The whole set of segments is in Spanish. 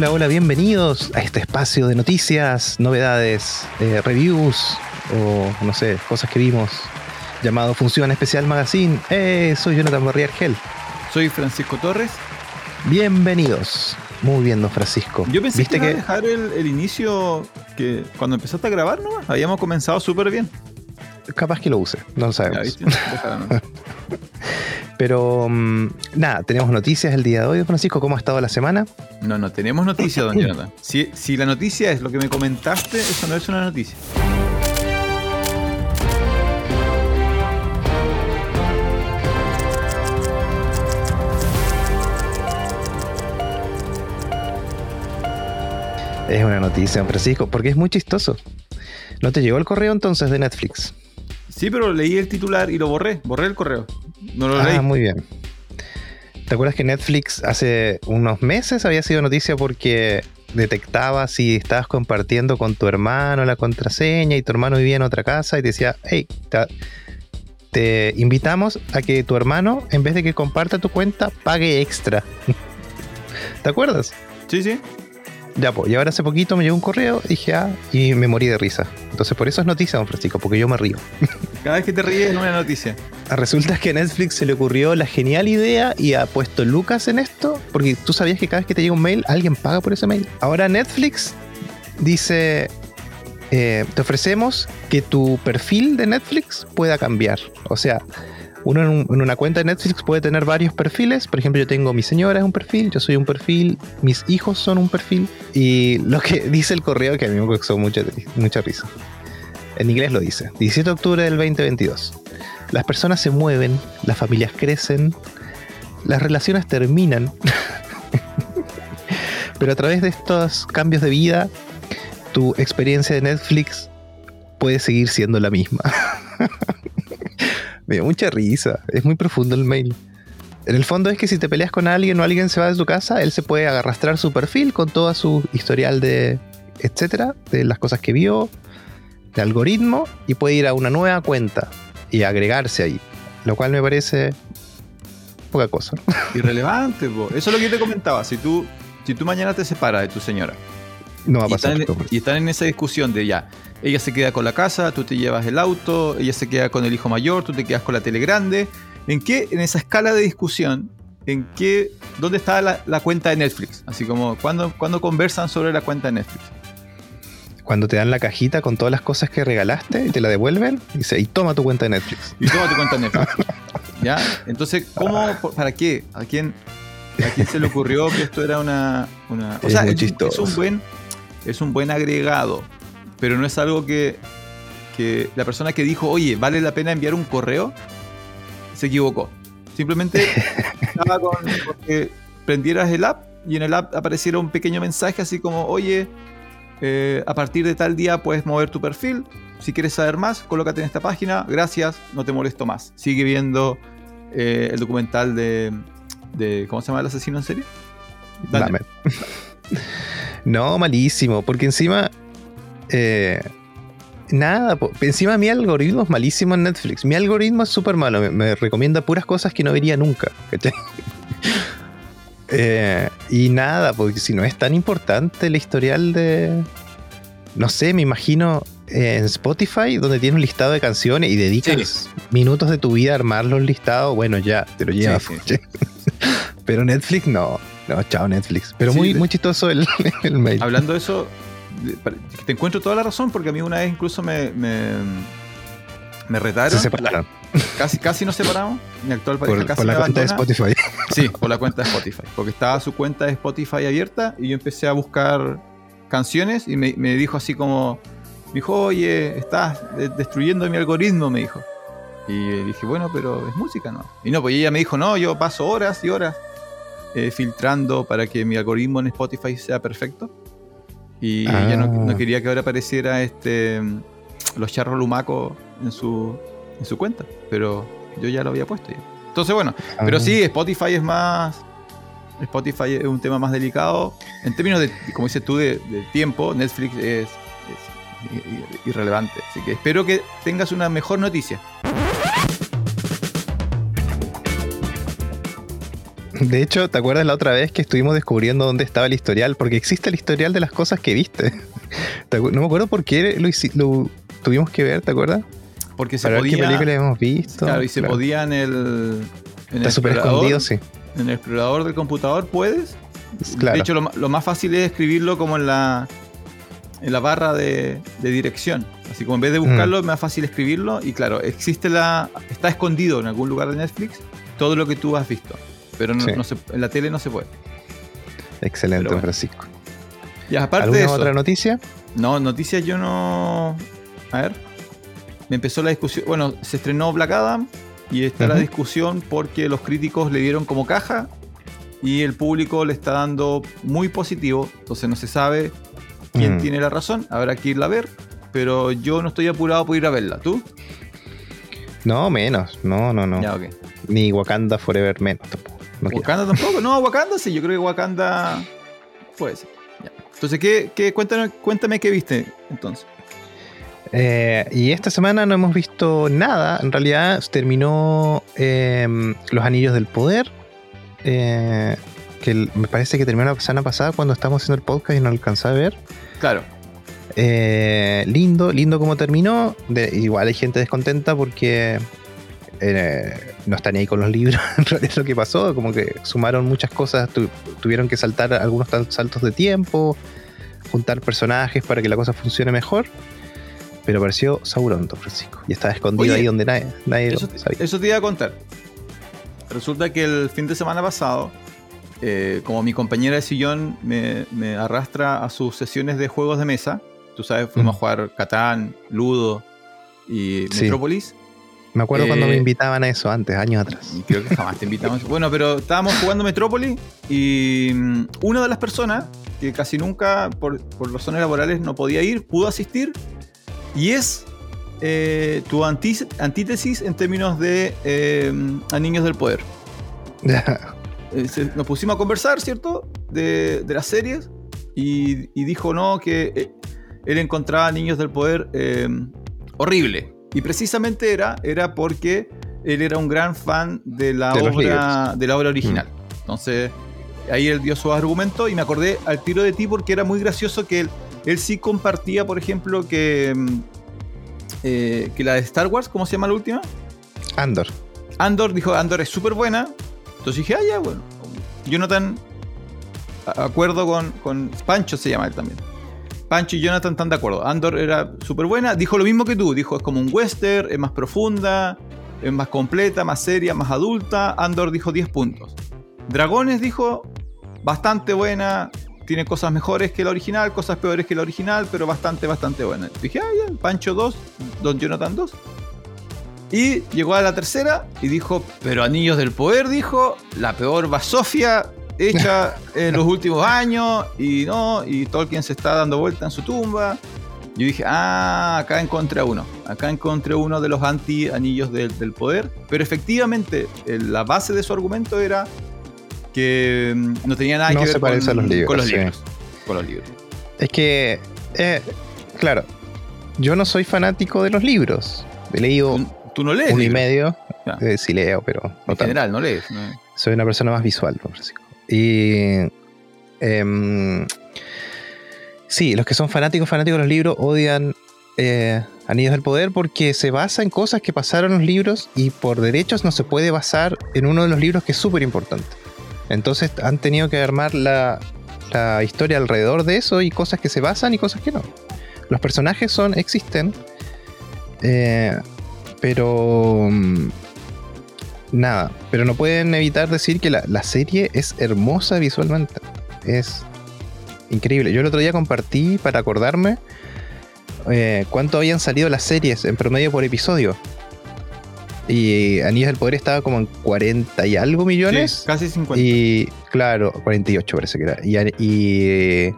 Hola, hola, bienvenidos a este espacio de noticias, novedades, eh, reviews o no sé, cosas que vimos llamado Función Especial Magazine. Eh, soy Jonathan Barriargel. Soy Francisco Torres. Bienvenidos. Muy bien, don Francisco. Yo pensé que, que... dejar el, inicio que cuando empezaste a grabar, ¿no? Habíamos comenzado súper bien. Capaz que lo use, no lo sabemos. Pero mm, nada, tenemos noticias el día de hoy, Francisco. ¿Cómo ha estado la semana? No, no tenemos noticias, don Jonathan. Si, si la noticia es lo que me comentaste, eso no es una noticia. Es una noticia, don Francisco, porque es muy chistoso. ¿No te llegó el correo entonces de Netflix? Sí, pero leí el titular y lo borré. Borré el correo. No lo ah, muy bien. ¿Te acuerdas que Netflix hace unos meses había sido noticia porque detectaba si estabas compartiendo con tu hermano la contraseña y tu hermano vivía en otra casa y te decía, hey, te, invitamos a que tu hermano, en vez de que comparta tu cuenta, pague extra. ¿Te acuerdas? Sí, sí. Ya, pues, y ahora hace poquito me llegó un correo, dije, ah, y me morí de risa. Entonces, por eso es noticia, don Francisco, porque yo me río. Cada vez que te ríes es una noticia. Ah, resulta que a Netflix se le ocurrió la genial idea y ha puesto Lucas en esto, porque tú sabías que cada vez que te llega un mail, alguien paga por ese mail. Ahora Netflix dice, eh, te ofrecemos que tu perfil de Netflix pueda cambiar. O sea, uno en, una cuenta de Netflix puede tener varios perfiles. Por ejemplo, yo tengo mi señora es un perfil, yo soy un perfil, mis hijos son un perfil. Y lo que dice el correo, que a mí me causó mucha, mucha risa. En inglés lo dice. 17 de octubre del 2022. Las personas se mueven, las familias crecen, las relaciones terminan. Pero a través de estos cambios de vida, tu experiencia de Netflix puede seguir siendo la misma. Me dio mucha risa. Es muy profundo el mail. En el fondo es que si te peleas con alguien o alguien se va de su casa, él se puede arrastrar su perfil con todo su historial de etcétera, de las cosas que vio, de algoritmo, y puede ir a una nueva cuenta y agregarse ahí. Lo cual me parece poca cosa. Irrelevante, eso es lo que yo te comentaba. Si tú, si tú mañana te separas de tu señora no va a pasar. y están en esa discusión de ya, ella se queda con la casa, tú te llevas el auto, ella se queda con el hijo mayor, tú te quedas con la tele grande. ¿En qué, en esa escala de discusión, en qué, dónde está la, cuenta de Netflix? Así como, ¿cuándo, conversan sobre la cuenta de Netflix? Cuando te dan la cajita con todas las cosas que regalaste y te la devuelven, y dice, y toma tu cuenta de Netflix. Y toma tu cuenta de Netflix. ¿Ya? Entonces, ¿cómo, para qué? ¿A quién, ¿A quién se le ocurrió que esto era una... una o sea, es, es un buen es un buen agregado, pero no es algo que, la persona que dijo, oye, vale la pena enviar un correo, se equivocó. Simplemente estaba con, que prendieras el app y en el app apareciera un pequeño mensaje así como, oye, eh, a partir de tal día puedes mover tu perfil. Si quieres saber más, colócate en esta página. Gracias, no te molesto más. Sigue viendo eh, el documental de, ¿Cómo se llama el asesino en serie? Dame. No, malísimo, porque encima... Eh, nada, encima mi algoritmo es malísimo en Netflix. Mi algoritmo es súper malo, me, recomienda puras cosas que no vería nunca. Eh, y nada, porque si no es tan importante el historial de... No sé, me imagino en Spotify, donde tienes un listado de canciones y dedicas minutos de tu vida a armar los listados, bueno, ya, te lo llevas. Pero Netflix no. No, chao Netflix. Pero muy, muy chistoso el, mail. Hablando de eso, te encuentro toda la razón, porque a mí una vez incluso me, me, retaron. Se separaron. Casi, casi nos separamos. Mi actual pareja por, por la cuenta de Spotify. Sí, por la cuenta de Spotify. Porque estaba su cuenta de Spotify abierta y yo empecé a buscar canciones y me, me dijo así como, me dijo, oye, estás destruyendo mi algoritmo, me dijo. Y dije, bueno, pero es música, ¿no? Y no, pues ella me dijo, no, yo paso horas y horas eh, filtrando para que mi algoritmo en Spotify sea perfecto. Y ella no, ah. quería que ahora apareciera este los charros lumacos en su, en su cuenta. Pero yo ya lo había puesto. Entonces, bueno, pero ah. sí, Spotify es más. Spotify es un tema más delicado. En términos de, como dices tú, de, tiempo, Netflix es, es irrelevante. Así que espero que tengas una mejor noticia. De hecho, ¿te acuerdas la otra vez que estuvimos descubriendo dónde estaba el historial? Porque existe el historial de las cosas que viste. No me acuerdo por qué lo, lo tuvimos que ver, ¿te acuerdas? Porque se podía. qué película hemos visto. Claro, y se Claro. podía en el. En Está súper escondido, sí. En el explorador del computador puedes. Claro. De hecho, lo, más fácil es escribirlo como en la. En la barra de, de dirección. Así como en vez de buscarlo, Mm. es más fácil escribirlo. Y claro, existe la. Está escondido en algún lugar de Netflix todo lo que tú has visto. Pero no, Sí. no se- en la tele no se puede. Excelente, bueno. Francisco. Y aparte ¿Alguna de eso. otra noticia? No, noticias yo no. A ver. Me empezó la discusión. Bueno, se estrenó Black Adam y está la discusión porque los críticos le dieron como caja y el público le está dando muy positivo. Entonces no se sabe quién Mm. tiene la razón. Habrá que irla a ver. Pero yo no estoy apurado por ir a verla. ¿Tú? No, menos. No, no, no. Ya, ok. Ni Wakanda Forever menos tampoco. No quiero. ¿Wakanda tampoco? No, Wakanda sí. Yo creo que Wakanda puede ser. Ya. Entonces, ¿qué, qué, cuéntame, cuéntame qué viste entonces. Eh, y esta semana no hemos visto nada. En realidad terminó eh, Los Anillos del Poder. eh, que me parece que terminó la semana pasada cuando estábamos haciendo el podcast y no alcanzé a ver. Claro. Eh, lindo, lindo como terminó. De- igual hay gente descontenta porque eh, no están ahí con los libros. en realidad es lo que pasó. Como que sumaron muchas cosas. tu- tuvieron que saltar algunos saltos de tiempo. Juntar personajes para que la cosa funcione mejor. Pero apareció Sauron, don Francisco. Y estaba escondido Oye, ahí donde nadie, nadie Eso, lo sabía. eso te iba a contar. Resulta que el fin de semana pasado, eh, como mi compañera de sillón me, me arrastra a sus sesiones de juegos de mesa, tú sabes, fuimos Mm. a jugar Catán, Ludo y Sí. Metrópolis. Me acuerdo cuando eh, me invitaban a eso antes, años atrás. Y creo que jamás te invitamos. Bueno, pero estábamos jugando Metrópolis y mm, una de las personas que casi nunca, por, por razones laborales, no podía ir, pudo asistir. Y es eh, tu antí- antítesis en términos de eh, a niños del poder. Eh, nos pusimos a conversar, ¿cierto? De, de las series. Y, y dijo, no, que él encontraba a Niños del Poder horrible. Y precisamente era, era porque él era un gran fan de la, De obra, de la obra original. Entonces, ahí él dio su argumento y me acordé al tiro de ti porque era muy gracioso que él, él sí compartía, por ejemplo, que, mm, eh, que la de Star Wars, ¿cómo se llama la última? Andor. Andor dijo, Andor es súper buena. Entonces dije, ah, ya, bueno. Jonathan, acuerdo con, con Pancho se llama él también. Pancho y Jonathan están de acuerdo. Andor era súper buena. Dijo lo mismo que tú. Dijo, es como un western, es más profunda, es más completa, más seria, más adulta. Andor dijo 10 puntos. Dragones dijo, bastante buena. Tiene cosas mejores que la original, cosas peores que la original, pero bastante, bastante buena. Dije, ah, ya, Pancho 2, Don Jonathan 2. Y llegó a la tercera y dijo, pero Anillos del Poder, dijo, la peor basofia hecha en los últimos años y no, y Tolkien se está dando vuelta en su tumba. Yo dije, ah, acá encontré uno, acá encontré uno de los anti-anillos del, del poder, pero efectivamente la base de su argumento era que mm, no tenía nada No que ver con, a los libros, con los sí. libros. Con los libros. Es que, eh, claro, yo no soy fanático de los libros. He leído Tú, tú no lees. uno y medio. Eh, sí leo, pero no en tanto. general, no lees. ¿no? Soy una persona más visual, Francisco. Y. em, sí, los que son fanáticos, fanáticos de los libros odian eh, Anillos del Poder porque se basa en cosas que pasaron en los libros y por derechos no se puede basar en uno de los libros que es súper importante. Entonces han tenido que armar la, historia alrededor de eso y cosas que se basan y cosas que no. Los personajes son, existen, eh, pero mm, nada, pero no pueden evitar decir que la, la serie es hermosa visualmente. Es increíble. Yo el otro día compartí para acordarme eh, cuánto habían salido las series en promedio por episodio. Y Anillos del Poder estaba como en 40 y algo millones. Sí, casi 50. Y claro, 48 parece que era. Y, y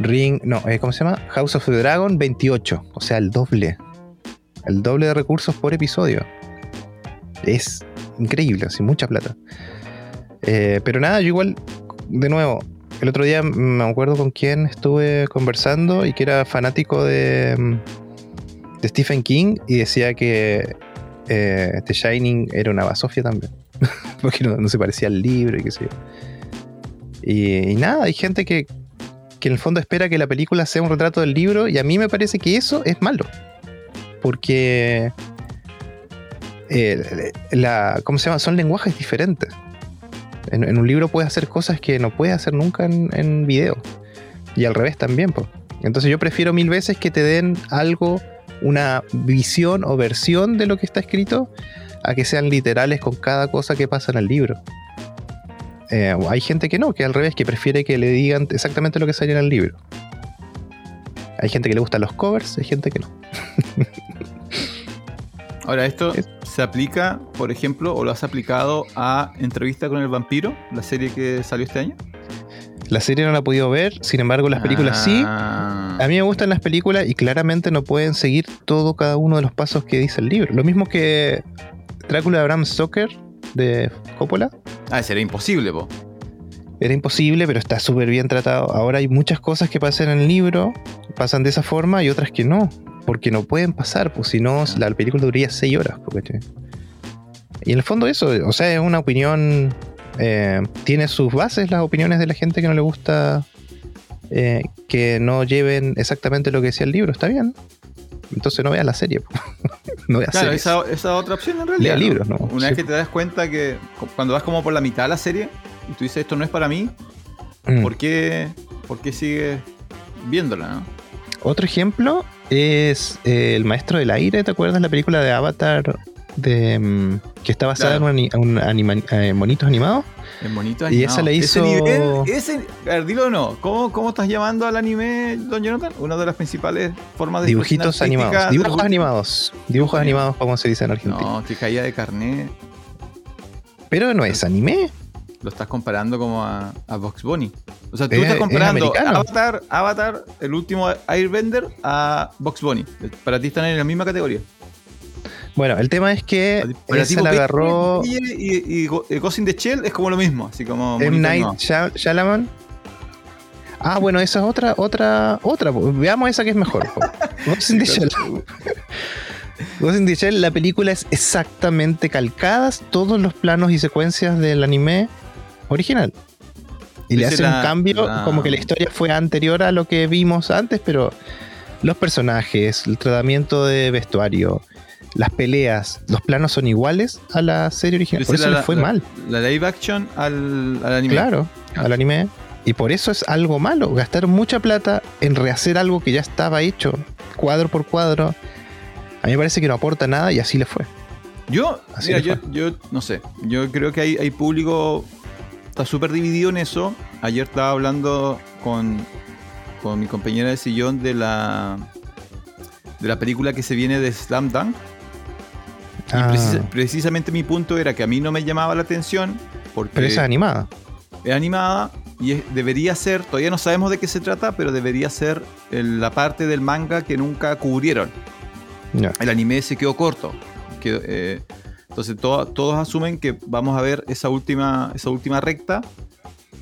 Ring, no, eh, ¿cómo se llama? House of the Dragon, 28. O sea, el doble. El doble de recursos por episodio. Es increíble, así, mucha plata. Eh, pero nada, yo igual, de nuevo, el otro día me acuerdo con quién estuve conversando y que era fanático de, mm, de Stephen King y decía que eh, The Shining era una basofia también. porque no, se parecía al libro y qué sé. Y, nada, hay gente que, que en el fondo espera que la película sea un retrato del libro y a mí me parece que eso es malo. Porque... eh, la, ¿Cómo se llama? Son lenguajes diferentes. En, un libro puedes hacer cosas que no puedes hacer nunca en, en video. Y al revés también. Entonces yo prefiero mil veces que te den algo, una visión o versión de lo que está escrito, a que sean literales con cada cosa que pasa en el libro. Eh, hay gente que no, que al revés, que prefiere que le digan exactamente lo que sale en el libro. Hay gente que le gustan los covers, hay gente que no. Ahora, esto Es- se aplica, por ejemplo, o lo has aplicado a Entrevista con el Vampiro, la serie que salió este año. La serie no la he podido ver, sin embargo las películas sí. A mí me gustan las películas y claramente no pueden seguir todo cada uno de los pasos que dice el libro. Lo mismo que Drácula de Bram Stoker de Coppola. Ah, sería imposible, po. Era imposible, pero está súper bien tratado. Ahora hay muchas cosas que pasan en el libro, pasan de esa forma y otras que no. Porque no pueden pasar, pues si no, la película duraría 6 horas. po, ¿cachai? Y en el fondo eso, o sea, es una opinión, eh, tiene sus bases las opiniones de la gente que no le gusta eh, que no lleven exactamente lo que decía el libro, está bien. Entonces no veas la serie. no veas Claro, esa, esa otra opción en realidad. Lea ¿no? libros, ¿no? Una Sí. vez que te das cuenta que cu- cuando vas como por la mitad de la serie y tú dices esto no es para mí, Mm. ¿por qué, por qué sigues viéndola, no? Otro ejemplo es eh, El Maestro del Aire, ¿te acuerdas la película de Avatar de, mm, que está basada Claro. en un, ani- un anima- eh, monitos animados? En bonito Y esa Ese hizo- nivel, ese, a ver, dilo o no. ¿Cómo, ¿Cómo estás llamando al anime, Don Jonathan? Una de las principales formas de Dibujitos animados. Dibujos animados. Dibujos animados, como se dice en Argentina. No, que caía de carnet. Pero no es anime. Lo estás comparando como a, a Box Bunny. O sea, tú Es- estás es comparando. Avatar, Avatar, el último Airbender, a Box Bunny. Para ti están en la misma categoría. Bueno, el tema es que esa la agarró Y, y, y eh, Ghost in the Shell es como lo mismo. Así como. M. Night Shyamalan. Ah, bueno, esa es otra, otra, otra. Veamos esa que es mejor. Ghost in the Shell. Ghost in the Shell, la película es exactamente calcadas todos los planos y secuencias del anime original. Y le hacen un cambio, la- como que la historia fue anterior a lo que vimos antes, pero los personajes, el tratamiento de vestuario, las peleas, los planos son iguales a la serie original. Por eso la- le fue la- mal. La live action al, al anime. Claro, Claro. al anime. Y por eso es algo malo, gastar mucha plata en rehacer algo que ya estaba hecho, cuadro por cuadro. A mí me parece que no aporta nada y así le fue. Yo, Así mira, yo no sé. Yo creo que hay, hay público. Está súper dividido en eso. Ayer estaba hablando con, con mi compañera de sillón de la. De la película que se viene de Slam Dunk. Y Ah, precisa- precisamente mi punto era que a mí no me llamaba la atención. Porque pero esa es animada. es animada y es- debería ser, todavía no sabemos de qué se trata, pero debería ser el- la parte del manga que nunca cubrieron. El anime se quedó corto. Quedó, eh, entonces to- todos asumen que vamos a ver esa última, esa última recta,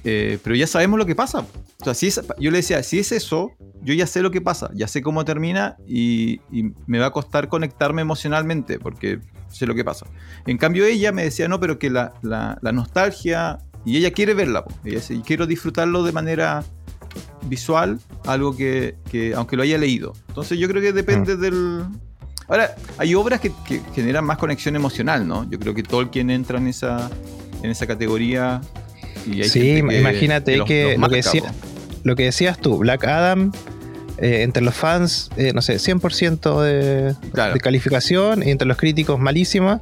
eh, pero ya sabemos lo que pasa. O sea, si es- yo le decía, si es eso, yo ya sé lo que pasa, ya sé cómo termina y, y me va a costar conectarme emocionalmente porque lo que pasa. En cambio ella me decía, no, pero que la, la- la nostalgia, y ella quiere verla, po. ella dice, y quiero disfrutarlo de manera visual, algo que, que aunque lo haya leído. Entonces yo creo que depende del... Ahora, hay obras que, que generan más conexión emocional, ¿no? Yo creo que Tolkien entra en esa, en esa categoría. Y hay Sí, que- imagínate que los lo marca, que decía- po. Lo que decías tú, Black Adam, eh, entre los fans, eh, no sé, 100% de, Claro. de calificación, y entre los críticos malísima.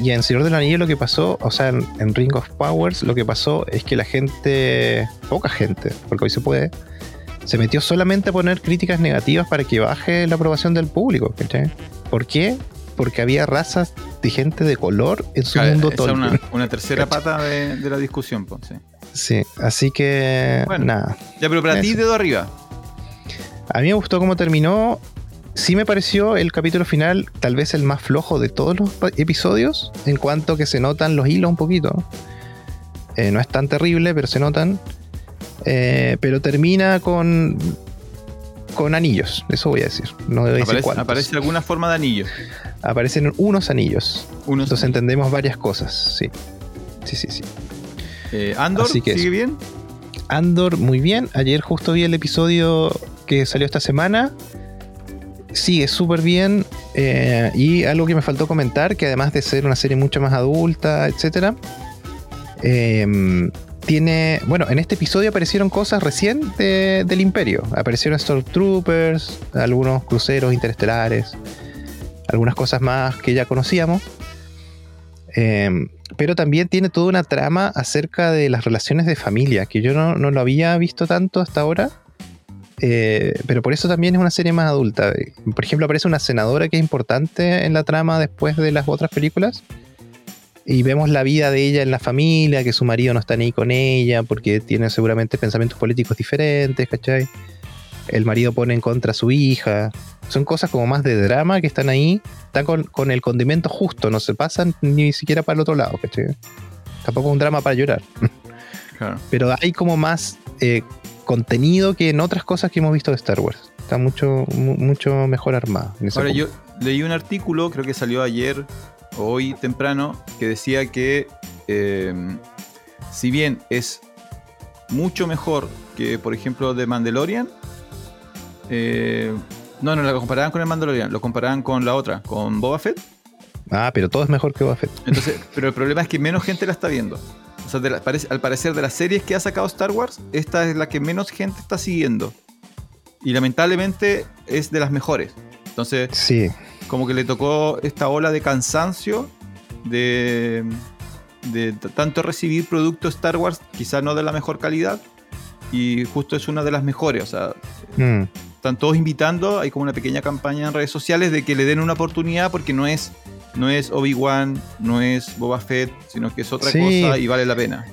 Y en Señor del Anillo lo que pasó, o sea, en, en Ring of Powers lo que pasó es que la gente, poca gente, porque hoy se puede, se metió solamente a poner críticas negativas para que baje la aprobación del público. ¿cachai? ¿Por qué? Porque había razas de gente de color en su Claro, mundo es una, una tercera pata de, de la discusión, po, sí. Sí, así que Bueno. nada. Ya, pero para ti, dedo arriba. A mí me gustó cómo terminó. Sí me pareció el capítulo final tal vez el más flojo de todos los episodios, en cuanto que se notan los hilos un poquito. Eh, no es tan terrible, pero se notan. Eh, pero termina con... con anillos, eso voy a decir. No debe decir Aparece, cuántos. aparece alguna forma de anillo. Aparecen unos anillos. Unos Entonces entendemos varias cosas, sí. Sí, sí, sí. Eh, Andor, Así que ¿sigue eso. bien? Andor, muy bien. Ayer justo vi el episodio que salió esta semana. Sigue súper bien. eh, y algo que me faltó comentar, que además de ser una serie mucho más adulta, etcétera, eh, tiene. Bueno, en este episodio aparecieron cosas recién de- del Imperio. Aparecieron Stormtroopers, algunos cruceros interestelares, algunas cosas más que ya conocíamos. Eh, pero también tiene toda una trama acerca de las relaciones de familia, que yo no, no lo había visto tanto hasta ahora. Eh, pero por eso también es una serie más adulta. Por ejemplo, aparece una senadora que es importante en la trama después de las otras películas. Y vemos la vida de ella en la familia, que su marido no está ni con ella, porque tiene seguramente pensamientos políticos diferentes, ¿cachai? El marido pone en contra a su hija. Son cosas como más de drama que están ahí. Están con, con el condimento justo, no se pasan ni siquiera para el otro lado, ¿cachai? Tampoco es un drama para llorar. Claro. Pero hay como más eh, contenido que en otras cosas que hemos visto de Star Wars. Está mucho, mu- mucho mejor ese Ahora, yo leí un artículo, creo que salió ayer o hoy temprano, que decía que eh, si bien es mucho mejor que, por ejemplo, The Mandalorian, eh, no, no la comparaban con el Mandalorian, lo comparaban con la otra, con Boba Fett. Ah, pero todo es mejor que Boba Fett. Entonces, pero el problema es que menos gente la está viendo. O sea, de la- parece- al parecer de las series que ha sacado Star Wars, esta es la que menos gente está siguiendo. Y lamentablemente es de las mejores. Entonces, Sí, como que le tocó esta ola de cansancio de, tanto recibir productos Star Wars, quizá no de la mejor calidad, y justo es una de las mejores. O sea, Mm, están todos invitando, hay como una pequeña campaña en redes sociales de que le den una oportunidad porque no es, no es Obi-Wan, no es Boba Fett, sino que es otra Sí. cosa y vale la pena.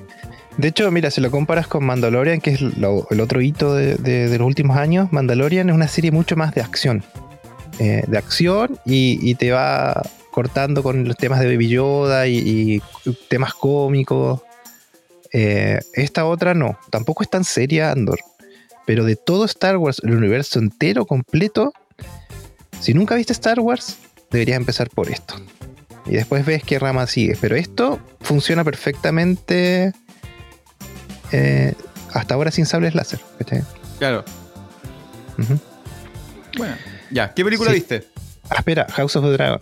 De hecho, mira, si lo comparas con Mandalorian, que es lo- el otro hito de, de- de los últimos años, Mandalorian es una serie mucho más de acción. Eh, de acción y, y te va cortando con los temas de Baby Yoda y, y temas cómicos. Eh, esta otra no, tampoco es tan seria Andor. Pero de todo Star Wars, el universo entero, completo, si nunca viste Star Wars, deberías empezar por esto. Y después ves qué rama sigue. Pero esto funciona perfectamente eh, hasta ahora sin sables láser. ¿cachai? Claro. Bueno, ya, ¿qué película Sí. viste? Ah, espera, House of the Dragon.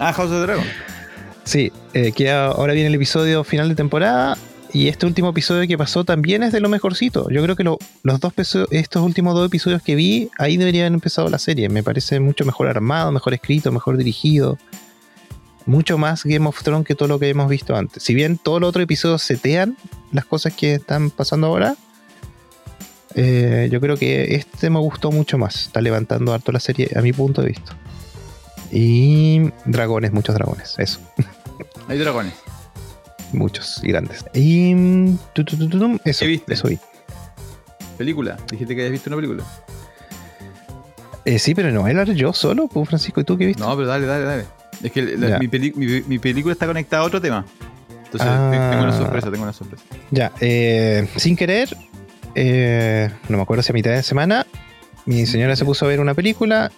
Ah, House of the Dragon. Sí, eh, que ahora viene el episodio final de temporada. Y este último episodio que pasó también es de lo mejorcito. Yo creo que lo- los dos estos últimos dos episodios que vi, ahí deberían haber empezado la serie. Me parece mucho mejor armado, mejor escrito, mejor dirigido. Mucho más Game of Thrones que todo lo que hemos visto antes. Si bien todos los otros episodios setean las cosas que están pasando ahora, eh, yo creo que este me gustó mucho más. Está levantando harto la serie a mi punto de vista. Y dragones, muchos dragones, eso. Hay dragones. Muchos y grandes. Y mm, tu, tu, tu, tu, tum, eso, ¿Qué viste? eso vi. Película. Dijiste que habías visto una película. Eh, sí, pero no era yo solo, pues Francisco, ¿y tú qué viste? No, pero dale, dale, dale. Es que la- mi, peli- mi- mi película está conectada a otro tema. Entonces Ah. te- tengo una sorpresa, tengo una sorpresa. Ya, eh, sin querer, eh, no me acuerdo si a mitad de semana, mi señora se puso a ver una película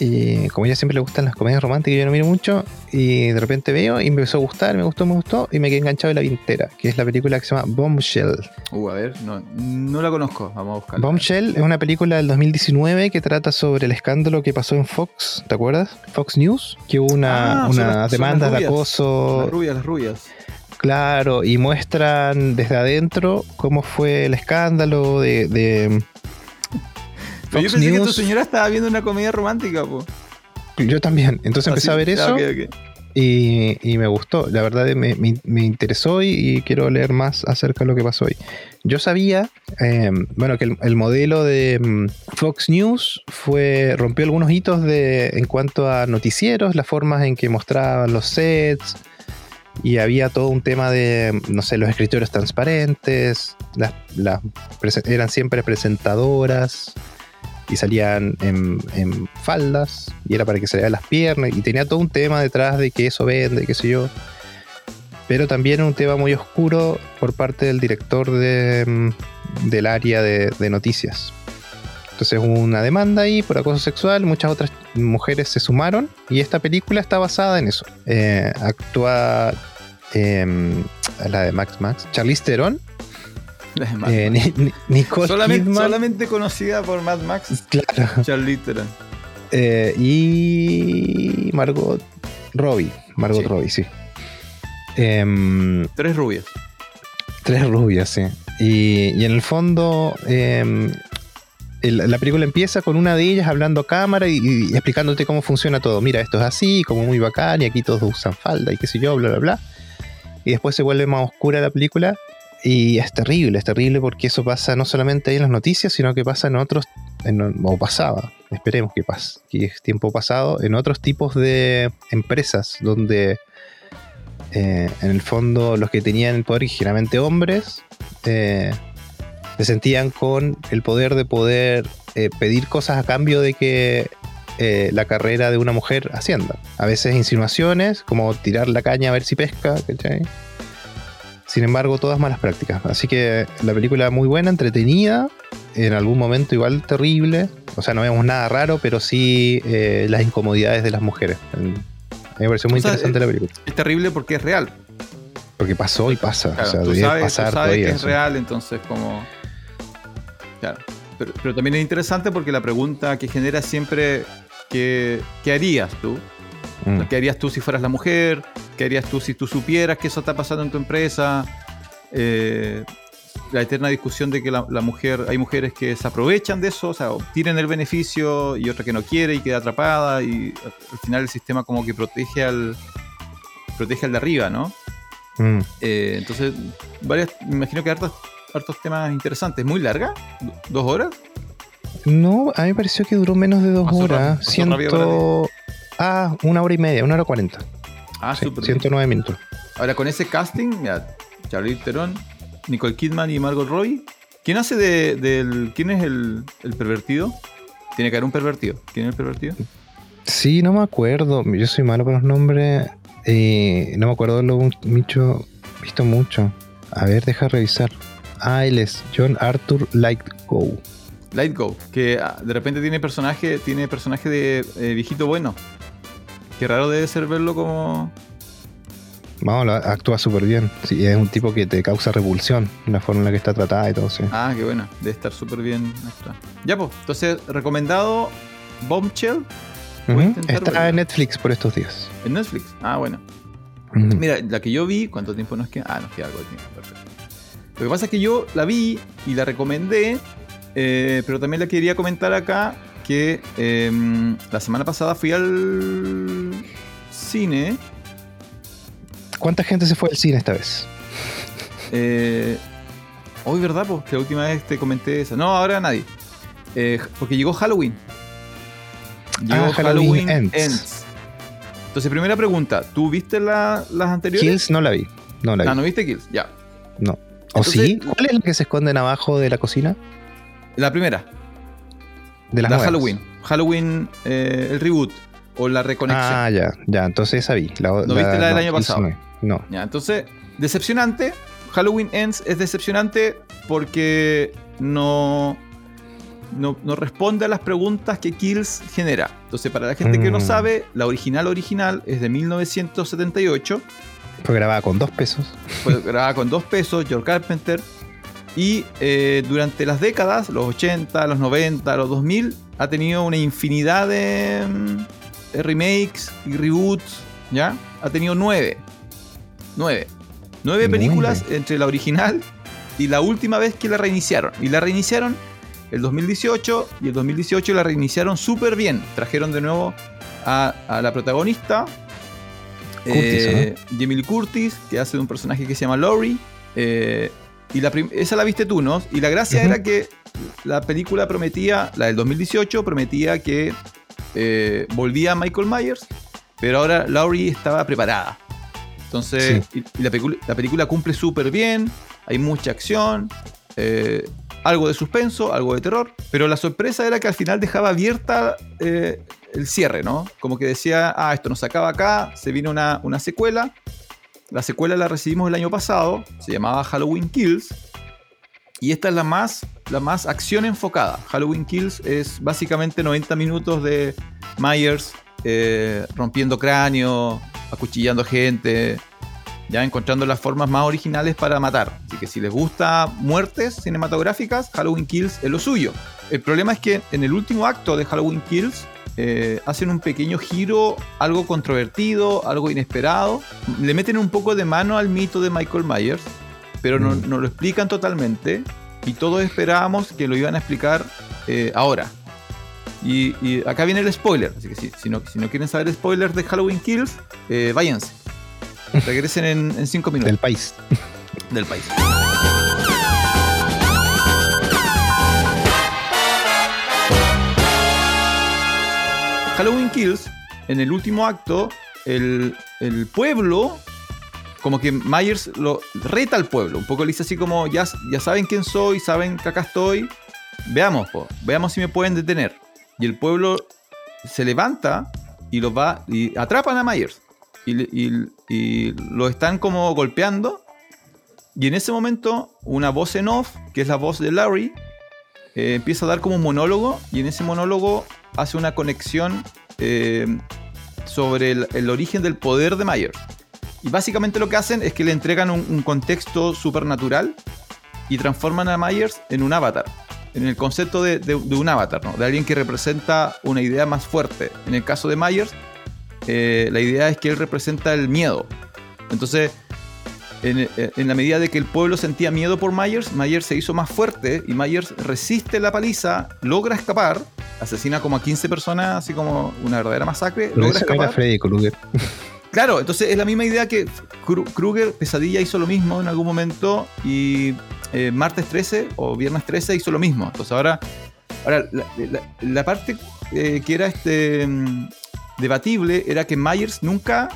y como a ella siempre le gustan las comedias románticas, yo no miro mucho y de repente veo y me empezó a gustar, me gustó, me gustó y me quedé enganchado de la vintera, que es la película que se llama Bombshell. Uh, a ver, no, no la conozco. Vamos a buscarla. Bombshell es una película del 2019 que trata sobre el escándalo que pasó en Fox, ¿te acuerdas? Fox News, que hubo una, Ah, una las- demanda de acoso, Las rubias, las rubias. claro, y muestran desde adentro cómo fue el escándalo de... de Pero yo pensé que tu señora estaba viendo una comedia romántica, po. Yo también, entonces empecé Así- a ver ah, eso y, y me gustó, la verdad me, me- me interesó y, y quiero leer más acerca de lo que pasó hoy. Yo sabía, eh, bueno, que el, el modelo de mm, Fox News fue rompió algunos hitos de, en cuanto a noticieros, las formas en que mostraban los sets y había todo un tema de, no sé, los escritorios transparentes, las, las eran siempre presentadoras y salían en, en faldas y era para que se le vean las piernas y tenía todo un tema detrás de que eso vende, qué sé yo. Pero también un tema muy oscuro por parte del director de, mm, del área de, de noticias. Entonces hubo una demanda ahí por acoso sexual, muchas otras mujeres se sumaron y esta película está basada en eso. Eh, actúa em, la de Max Max, Charlize Theron, La de Mad eh, Max. Ni- Ni- Nicole solamente, Kidman, solamente conocida por Mad Max, claro, Charlize Theron. eh, y Margot Robbie, Margot Sí. Robbie, sí. Em, Tres rubias. Tres rubias, sí. Y, y en el fondo, eh, el- la película empieza con una de ellas hablando a cámara y, y explicándote cómo funciona todo. Mira, esto es así, como muy bacán, y aquí todos usan falda y qué sé yo, bla, bla, bla. Y después se vuelve más oscura la película. Y es terrible, es terrible porque eso pasa no solamente ahí en las noticias, sino que pasa en otros, en- o pasaba, esperemos que pase, que es tiempo pasado, en otros tipos de empresas donde eh, en el fondo los que tenían el poder, generalmente hombres, eh, se sentían con el poder de poder eh, pedir cosas a cambio de que eh, la carrera de una mujer ascienda. A veces insinuaciones, como tirar la caña a ver si pesca, ¿cachai? Sin embargo, todas malas prácticas. Así que la película muy buena, entretenida, en algún momento igual terrible. O sea, no vemos nada raro, pero sí eh, las incomodidades de las mujeres. A mí me pareció muy O sea, interesante la película. Es terrible porque es real. Porque pasó y pasa. Claro, o sea, tú sabes, tú pasar sabes todavía. que es real, entonces como... Claro. Pero, pero también es interesante porque la pregunta que genera siempre, ¿qué, qué harías tú? Mm. ¿Qué harías tú si fueras la mujer? ¿Qué harías tú si tú supieras que eso está pasando en tu empresa? Eh, la eterna discusión de que la, la mujer, hay mujeres que se aprovechan de eso, o sea, obtienen el beneficio y otra que no quiere y queda atrapada y al al final el sistema como que protege al protege al de arriba, ¿no? Mm. Eh, entonces, varias, me imagino que hartos, hartos temas interesantes. ¿Muy larga? ¿Do- ¿Dos horas? No, a mí me pareció que duró menos de dos horas. rápido, Ciento... Ah, una hora y media, una hora cuarenta. Ah, Sí, bien. 109 minutos. Ahora, con ese casting, mira, Charlize Theron, Nicole Kidman y Margot Robbie. ¿Quién hace de, del. ¿Quién es el, el pervertido? Tiene que haber un pervertido. ¿Quién es el pervertido? Sí, no me acuerdo. Yo soy malo con los nombres. Eh, no me acuerdo lo mucho. Visto mucho. A ver, deja revisar. Ah, él es John Arthur Lightgo. Light Go, que ah, de repente tiene personaje, tiene personaje de eh, viejito bueno. Qué raro debe ser verlo como. Vamos, actúa súper bien. Sí, es un tipo que te causa repulsión. La forma en la que está tratada y todo, sí. Ah, qué buena. Debe estar súper bien actuada. Ya, pues. Entonces, recomendado Bombshell Ujú. intentar Está en Netflix por estos días. en Netflix. Ah, bueno. Mira, la que yo vi, ¿cuánto tiempo nos queda? Ah, nos queda algo de tiempo, perfecto. Lo que pasa es que yo la vi y la recomendé, eh, pero también la quería comentar acá que eh, la semana pasada fui al cine. ¿Cuánta gente se fue al cine esta vez? Eh, Hoy, ¿verdad? Porque la última vez te comenté esa. No, ahora nadie. Eh, porque llegó Halloween. Llegó Ah, Halloween Ends. Entonces, primera pregunta. ¿Tú viste la- las anteriores? Kills no la vi. No la vi. Ah, ¿no viste Kills? Ya. No. ¿O Entonces- sí? ¿Cuál es la que se esconden abajo de la cocina? La primera. De las la. Halloween. Halloween, eh, el reboot. O la reconexión. Ah, ya, ya. Entonces esa vi. La, ¿No viste la del año pasado? No. Ya, entonces, decepcionante. Halloween Ends es decepcionante porque no, no, no responde a las preguntas que Kills genera. Entonces, para la gente que no Mm. sabe, la original original es de 1978. Fue grabada con dos pesos. Fue grabada con dos pesos, George Carpenter. Y eh, durante las décadas, los 80, los 90, los 2000, ha tenido una infinidad de, mm, de remakes y reboots. ¿Ya? Ha tenido nueve. Nueve. Nueve Nueve. películas entre la original y la última vez que la reiniciaron. Y la reiniciaron el 2018 y el 2018 la reiniciaron súper bien. Trajeron de nuevo a, a la protagonista. Curtis, eh, Jamie Lee Curtis, que hace de un personaje que se llama Laurie. eh, y la esa la viste tú, ¿no? Y la gracia era que la película prometía, la del 2018, prometía que eh, volvía Michael Myers, pero ahora Laurie estaba preparada. Entonces, y, y la, pelicu- la película cumple súper bien, hay mucha acción, eh, algo de suspenso, algo de terror, pero la sorpresa era que al final dejaba abierta eh, el cierre, ¿no? Como que decía, ah, esto nos acaba acá, se viene una, una secuela. La secuela la recibimos el año pasado, se llamaba Halloween Kills. Y esta es la más, la más acción enfocada. Halloween Kills es básicamente 90 minutos de Myers eh, rompiendo cráneo, acuchillando gente, ya encontrando las formas más originales para matar. Así que si les gusta muertes cinematográficas, Halloween Kills es lo suyo. El problema es que en el último acto de Halloween Kills eh, hacen un pequeño giro, algo controvertido, algo inesperado. Le meten un poco de mano al mito de Michael Myers, pero no, Mm. no lo explican totalmente. Y todos esperábamos que lo iban a explicar eh, ahora. Y, y acá viene el spoiler. Así que si, si no, si no quieren saber spoilers de Halloween Kills, eh, váyanse. Regresen en, en cinco minutos Del país. del país. Halloween Kills, en el último acto, el, el pueblo, como que Myers lo reta al pueblo. Un poco le dice así como, ya, ya saben quién soy, saben que acá estoy. Veamos, po, veamos si me pueden detener. Y el pueblo se levanta y los va y atrapan a Myers. Y, lo están como golpeando. Y en ese momento, una voz en off, que es la voz de Larry, eh, empieza a dar como un monólogo. Y en ese monólogo hace una conexión eh, sobre el origen del poder de Myers. Y básicamente lo que hacen es que le entregan un, un contexto supernatural y transforman a Myers en un avatar. En el concepto de, de- de un avatar, ¿no? de alguien que representa una idea más fuerte. En el caso de Myers, eh, la idea es que él representa el miedo. Entonces, en, en la medida de que el pueblo sentía miedo por Myers, Myers se hizo más fuerte y Myers resiste la paliza, logra escapar, asesina como a 15 personas, así como una verdadera masacre, Pero logra no era escapar. Freddy Krueger. Claro, entonces es la misma idea que Kru- Kruger, Pesadilla hizo lo mismo en algún momento y eh, Martes 13 o Viernes 13 hizo lo mismo. Entonces ahora, ahora la, la- la parte eh, que era este mm, debatible era que Myers nunca,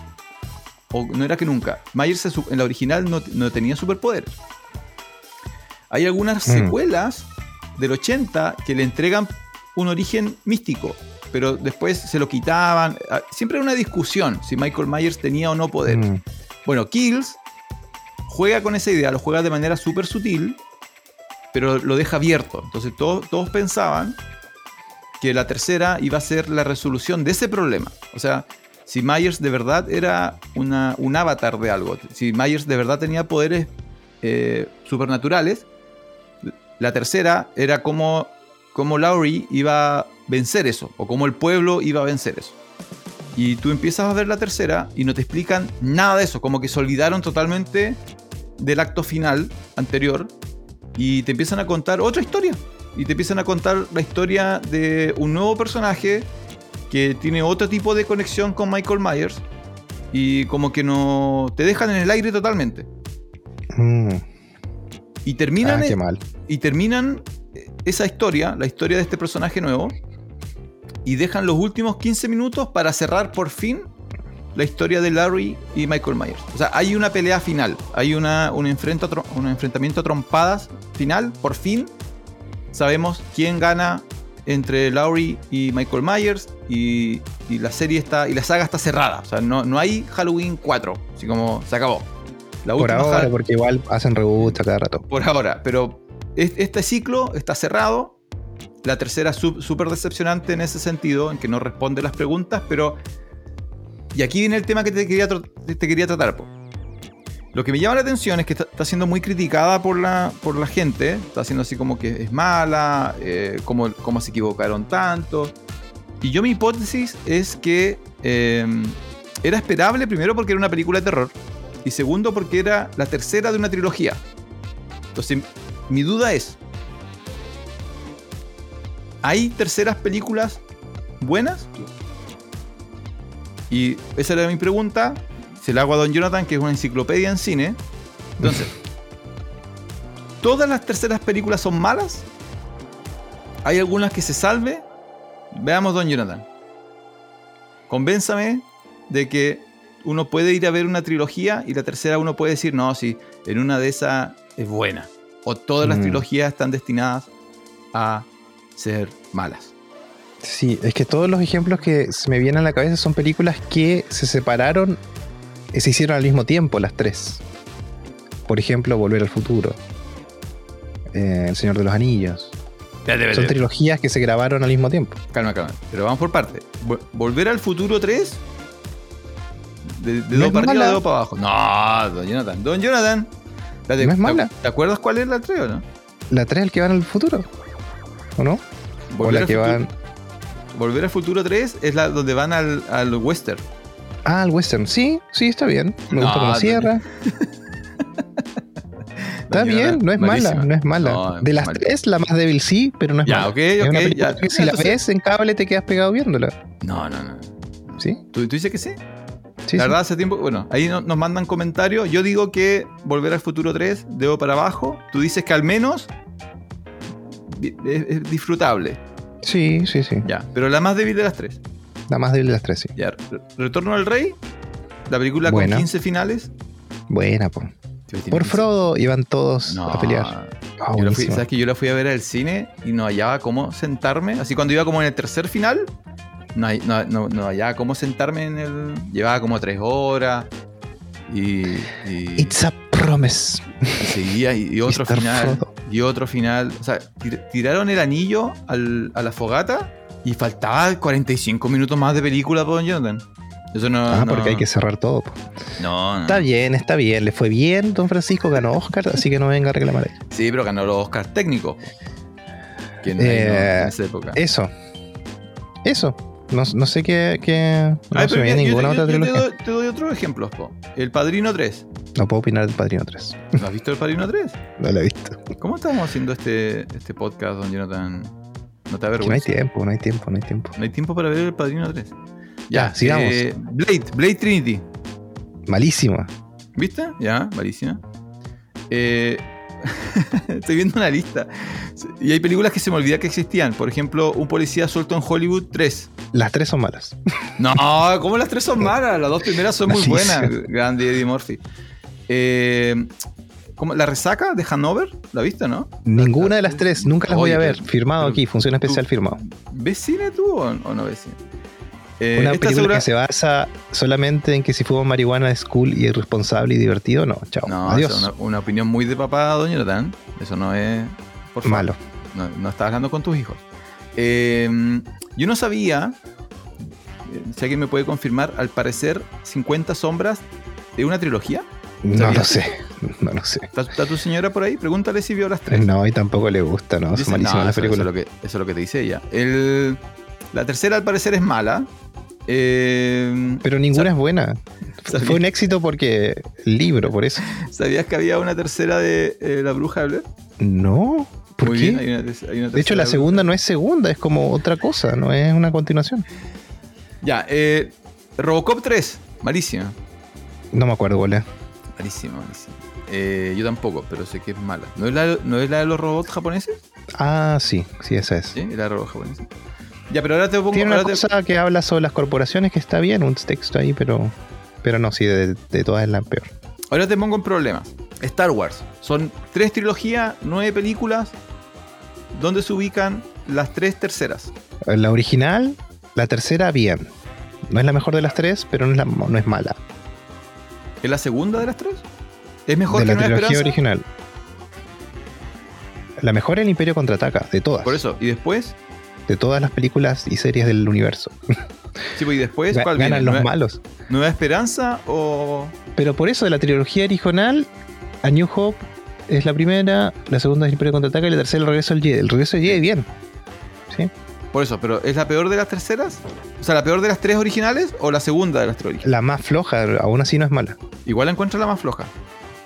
o no era que nunca, Myers en, la original no, no tenía superpoderes. Hay algunas Mm. secuelas del 80 que le entregan un origen místico, pero después se lo quitaban. Ah, Siempre era una discusión si Michael Myers tenía o no poder. Mm. Bueno, Kills juega con esa idea, lo juega de manera súper sutil, pero lo deja abierto. Entonces todos, todos pensaban que la tercera iba a ser la resolución de ese problema. O sea, si Myers de verdad era una- un avatar de algo, si Myers de verdad tenía poderes eh, supernaturales, la tercera era como, como Laurie iba vencer eso, o como el pueblo iba a vencer eso. Y tú empiezas a ver la tercera y no te explican nada de eso, como que se olvidaron totalmente del acto final anterior y te empiezan a contar otra historia. Y te empiezan a contar la historia de un nuevo personaje que tiene otro tipo de conexión con Michael Myers y como que no te dejan en el aire totalmente. Mm. Y terminan, Ah, qué mal. y terminan esa historia, la historia de este personaje nuevo, y dejan los últimos 15 minutos para cerrar por fin la historia de Larry y Michael Myers. O sea, hay una pelea final, hay una, un, enfrento a tro- un enfrentamiento a trompadas final, por fin sabemos quién gana entre Laurie y Michael Myers y, y la serie está y la saga está cerrada. O sea, no, no hay Halloween 4, así como se acabó. La Por ahora, porque igual hacen reboots a cada rato. por ahora, pero es- este ciclo está cerrado. La tercera súper decepcionante en ese sentido, en que no responde las preguntas, pero... Y aquí viene el tema que te quería, te quería tratar. po. Lo que me llama la atención es que está, siendo muy criticada por la, por la gente. Está siendo así como que es mala, eh, cómo, cómo se equivocaron tanto. Y yo mi hipótesis es que eh, era esperable primero porque era una película de terror y segundo porque era la tercera de una trilogía. Entonces, mi duda es, ¿hay terceras películas buenas? Y esa era mi pregunta. Se la hago a Don Jonathan, que es una enciclopedia en cine. Entonces, ¿todas las terceras películas son malas? ¿Hay algunas que se salve? Veamos, Don Jonathan. Convénzame de que uno puede ir a ver una trilogía y la tercera uno puede decir, no, sí, en una de esas es buena. O todas las Mm. trilogías están destinadas a ser malas. Sí, es que todos los ejemplos que se me vienen a la cabeza son películas que se separaron, eh, se hicieron al mismo tiempo, las tres. Por ejemplo, Volver al Futuro. eh, El Señor de los Anillos. Espérate, Son trilogías que se grabaron al mismo tiempo. Calma, calma. Pero vamos por partes. Vol- Volver al futuro 3. De, de No dos para arriba de dos para abajo. No, don Jonathan. Don Jonathan. Espérate, No es ¿te- mala. ¿Te acuerdas cuál es la 3 o no? La 3 es el que van al futuro. ¿O no? O Volver la al que futuro- van. Volver al futuro 3 es la donde van al, al western. Ah, el western. Sí, sí, está bien. Me No, gusta cómo cierra. Está bien, no es malísima. mala, no es mala. No, de las mal- tres, la más débil sí, pero no es Ya, mala. Es ya. que si la ves en cable te quedas pegado viéndola. No, no, no. ¿Sí? ¿Tú, tú dices que sí? Sí, la sí. verdad, hace tiempo. Bueno, ahí no- nos mandan comentarios. Yo digo que Volver al futuro 3, debo para abajo. Tú dices que al menos. Es, es disfrutable. Sí, sí, sí. Ya. Pero la más débil de las tres. La más débil de las tres, sí. Ya. Re- Retorno al Rey. La película Buena. con 15 finales. Buena, po. Por 15. Frodo iban todos No. a pelear. Ah, Yo fui-. ¿Sabes que yo la fui a ver al cine y no hallaba cómo sentarme? Así cuando iba como en el tercer final, no, no, no- no hallaba cómo sentarme en el. Llevaba como tres horas. Y. y- It's a promise. y seguía y, y otro final Frodo. Y otro final o sea tir- tiraron el anillo al- a la fogata y faltaba 45 minutos más de película por Don Jonathan eso no Ah, no, porque hay que cerrar todo. po. no, no. Está bien, está bien. Le fue bien, Don Francisco ganó Oscar, así que no venga a reclamar ahí. sí pero ganó los Oscars técnicos que no, Eh, en esa época Eso. Eso. No, no sé qué. qué- No Ay, se yo- ninguna yo- otra yo te, trilogía. doy, te doy otros ejemplos po. El Padrino 3 No puedo opinar del Padrino 3. ¿no has visto el Padrino 3? No lo he visto. ¿cómo estamos haciendo este, este podcast Don Jonathan? no te Que no hay avergüenza tiempo, no hay tiempo, no hay tiempo. no hay tiempo para ver el Padrino 3 Ya, sigamos. eh, Blade Blade Trinity Malísima. ¿Viste? Ya, malísima. Eh, estoy viendo una lista. Y hay películas que se me olvida que existían. Por ejemplo, Un policía suelto en Hollywood 3. Las tres son malas. No, ¿cómo las tres son malas? Las dos primeras son muy buenas. Grande Eddie Murphy. Eh, ¿cómo? ¿La resaca de Hanover? ¿La viste, no? Ninguna de las tres, nunca las voy a ver. Firmado aquí, función especial firmado. ¿Ves cine tú o, o no ves cine? Eh, Una película segura- que se basa solamente en que si fumo marihuana es cool y irresponsable y divertido, no. Chao. No, Adiós. una, una opinión muy de papá, doña Jonathan. Eso no es. Por favor. Malo. No, no estás hablando con tus hijos. Eh, yo no sabía, eh, si alguien me puede confirmar, al parecer 50 sombras de una trilogía. No lo sé. No lo sé. ¿Está, está tu señora por ahí? Pregúntale si vio las tres. No, y tampoco le gusta, no. Dice, Son malísimas no, las eso, eso películas. es lo que, eso es lo que te dice ella. El- la tercera al parecer es mala. Eh, Pero ninguna es buena. Fue un éxito porque libro, por eso. ¿Sabías que había una tercera de eh, La Bruja de Blair? No. ¿Por Muy qué? bien, hay una ter- hay una de hecho, la segunda no es segunda, es como otra cosa, no es una continuación. Ya, eh, Robocop 3, malísima. No me acuerdo es. Malísima, malísima. Eh, yo tampoco, pero sé que es mala. ¿No es la, ¿no es la de los robots japoneses? Ah, sí, sí, esa es. Sí, la de robots japoneses. Ya, pero ahora te pongo. Tiene una ahora te- cosa que habla sobre las corporaciones que está bien, un texto ahí, pero, pero no, sí, de, de todas es la peor. ahora te pongo en problemas. Star Wars. Son tres trilogías, nueve películas. ¿Dónde se ubican las tres terceras? La original, la tercera, bien. No es la mejor de las tres, pero no es, la- no es mala. ¿Es la segunda de las tres? ¿Es mejor de que la Nueva trilogía Esperanza? original. La mejor es el Imperio contraataca, de todas. Por eso. ¿Y después? De todas las películas y series del universo. Sí, pues, ¿y después cuál Ganan viene? los ¿Nueva, malos. Nueva Esperanza o.? Pero por eso de la trilogía original, A New Hope es la primera, la segunda es el Imperio contraataca y la tercera el regreso del Jedi. El regreso del Jedi, bien. ¿Sí? Por eso, pero ¿es la peor de las terceras? O sea, ¿la peor de las tres originales o la segunda de las tres originales? La más floja, aún así no es mala. Igual la encuentro la más floja.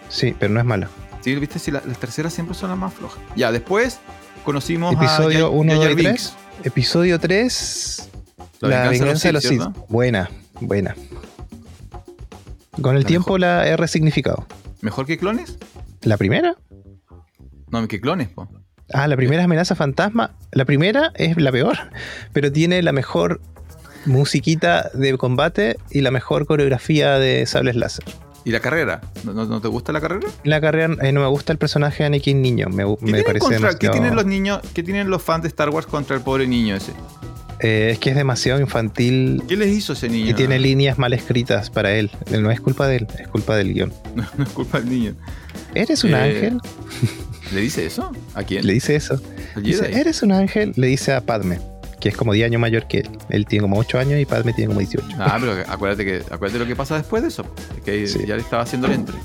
Sí, pero no es mala. Sí, viste, si la- las terceras siempre son las más flojas. Ya, después conocimos Episodio a 1, Jar 2 Jar y Binks. 3. Episodio 3. La La, venganza de los venganza de los Sith. Buena, buena. Con el La tiempo la he resignificado. ¿Mejor que clones? ¿La primera? No, que clones, po. Ah, la primera es amenaza fantasma. La primera es la peor, pero tiene la mejor musiquita de combate y la mejor coreografía de sables láser. ¿Y la carrera? ¿No, te gusta la carrera? La carrera eh, no me gusta el personaje de Anakin niño, me, ¿Qué, me parece contra- ¿Qué demasiado- tienen los niños, qué tienen los fans de Star Wars contra el pobre niño ese? Eh, es que es demasiado infantil ¿Qué les hizo ese niño? y tiene líneas mal escritas para él. No es culpa de él, es culpa del guion. No, no es culpa del niño. ¿Eres un Eh, ángel? ¿Le dice eso? ¿A quién? Le dice eso. ¿Al Dice, eres un ángel, le dice a Padme, que es como 10 años mayor que él. Él tiene como 8 años y Padme tiene como 18. Ah, pero acuérdate que acuérdate lo que pasa después de eso. Que Sí. ya le estaba haciendo el entre.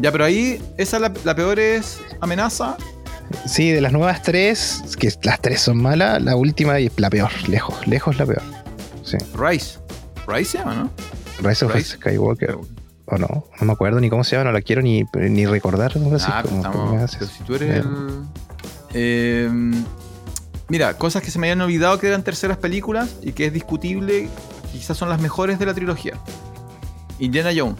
Ya, pero ahí, esa la, la peor es amenaza. Sí, de las nuevas tres, que las tres son malas, la última es la peor, lejos, lejos la peor. Sí. Rise. Rise se llama, ¿no? Rise of. Skywalker. O no, no me acuerdo ni cómo se llama, no la quiero ni, ni recordar. Francisco, Ah, como- estamos- pero si tú eres el. Eh, mira, cosas que se me habían olvidado que eran terceras películas y que es discutible, quizás son las mejores de la trilogía. Indiana Jones,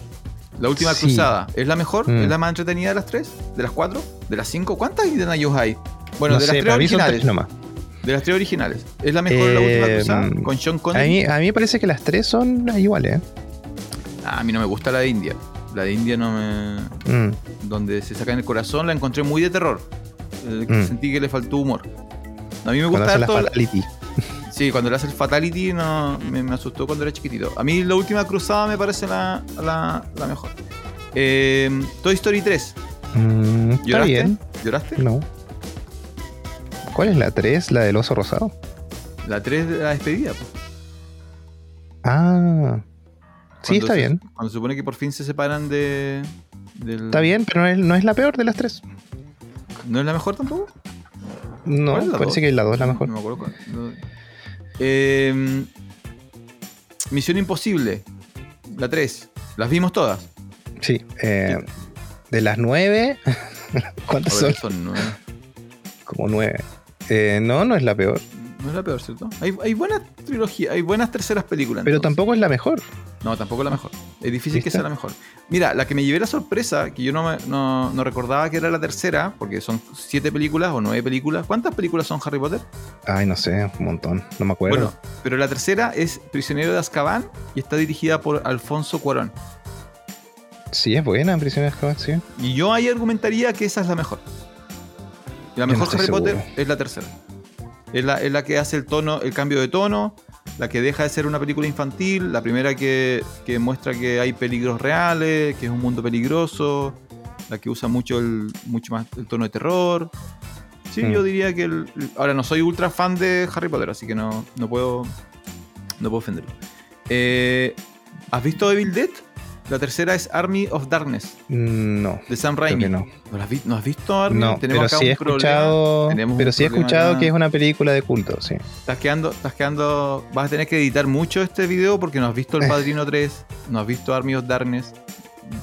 la última Sí. cruzada, ¿es la mejor? Mm. ¿Es la más entretenida de las tres? ¿De las cuatro? ¿De las cinco? ¿Cuántas Indiana Jones hay? Bueno, no de sé, las tres originales. tres. De las tres originales. ¿Es la mejor la última Eh, cruzada? Con Sean A Connery. mí, a mí me parece que las tres son iguales. ¿eh? Ah, a mí no me gusta la de India. La de India no me. Mm, donde se saca en el corazón, la encontré muy de terror. Eh, Mm. Sentí que le faltó humor. A mí me cuando gusta hace la harto- fatality. Sí, cuando le hace el Fatality no, me, me asustó cuando era chiquitito. A mí la última cruzada me parece la, la, la mejor. Eh, Toy Story 3. Mm, está ¿Lloraste? bien. ¿Lloraste? No. ¿Cuál es la 3? ¿La del oso rosado? La 3 de la despedida. pues. Ah. Sí, está se- bien. Cuando se supone que por fin se separan de. del- Está bien, pero no es, no es la peor de las tres. ¿No es la mejor tampoco? No, ¿Cuál es la parece dos? que la 2 es la mejor. No me acuerdo cuál. No. Eh, Misión Imposible. La 3. Las vimos todas. Sí. eh, de las 9, ¿cuántas A son? ver, son nueve. Como 9. no, no es la peor. No es la peor, ¿cierto? Hay, hay buenas trilogías, hay buenas terceras películas. Pero entonces. tampoco es la mejor. No, tampoco la mejor. Es difícil que sea la mejor. Mira, la que me llevé la sorpresa, que yo no, me- no, no recordaba que era la tercera, porque son siete películas o nueve películas. ¿Cuántas películas son Harry Potter? Ay, no sé, un montón. No me acuerdo. Bueno, pero la tercera es Prisionero de Azkaban y está dirigida por Alfonso Cuarón. Sí, es buena, Prisioneros de Azkaban, sí. Y yo ahí argumentaría que esa es la mejor. Y la no mejor estoy Harry Potter es la tercera. Es la, es la que hace el tono, el cambio de tono, la que deja de ser una película infantil, la primera que, que muestra que hay peligros reales, que es un mundo peligroso, la que usa mucho el, mucho más el tono de terror. Sí, Mm. yo diría que el- ahora no soy ultra fan de Harry Potter, así que no, no puedo no puedo ofenderlo. Eh, ¿Has visto Evil Dead? La tercera es Army of Darkness Mm, No, de Sam creo Raimi. que no. ¿No, la has vi- ¿No has visto Army? No, Tenemos pero acá sí he escuchado, Tenemos pero sí he escuchado acá. que es una película de culto, sí. Estás quedando, estás quedando. Vas a tener que editar mucho este video porque no has visto El Padrino 3, no has visto Army of Darkness.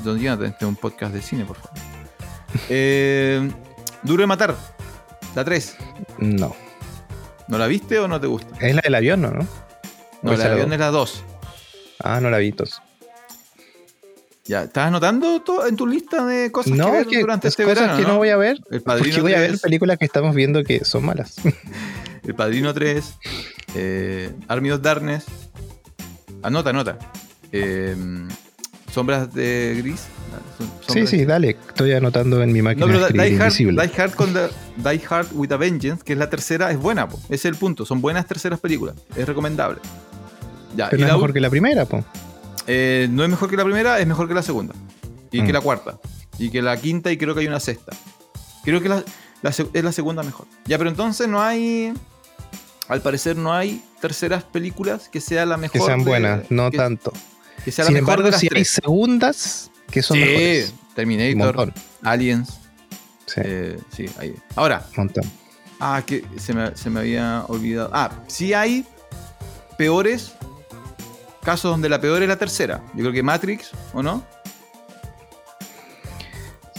Don Jonathan, este es un podcast de cine, por favor. Eh, Duro de matar. La 3. No. ¿No la viste o no te gusta? Es la del avión, ¿no? ¿no? No, ¿O esa la la avión es la 2. Ah, no la vi entonces. Ya, ¿estás anotando todo en tu lista de cosas No, que ver que durante es este cosas verano? que no voy a ver. El Padrino Porque voy a ver 3. películas que estamos viendo que son malas. El Padrino 3, eh, Army of Darkness. Anota, anota. Eh, Sombras de Gris. Sí, sí, dale. Estoy anotando en mi máquina No, pero de Die Hard. Die Hard con the- Die Hard with a Vengeance, que es la tercera, es buena, po. ese es el punto. Son buenas terceras películas. Es recomendable. Ya, Pero y no es mejor que la primera, po. Eh, no es mejor que la primera, es mejor que la segunda. Y Mm. que la cuarta. Y que la quinta y creo que hay una sexta. Creo que la, es la segunda mejor. Ya, pero entonces no hay... Al parecer no hay terceras películas que sea la mejor. Que sean de- buenas, no que, tanto. que sea Sin mejor embargo, de las si hay tres. segundas que son Sí, mejores. Terminator. Aliens. Sí, eh, sí, ahí. Ahora, montón. Ah, que se me, se me había olvidado. Ah, sí hay peores casos donde la peor es la tercera. Yo creo que Matrix, ¿o no?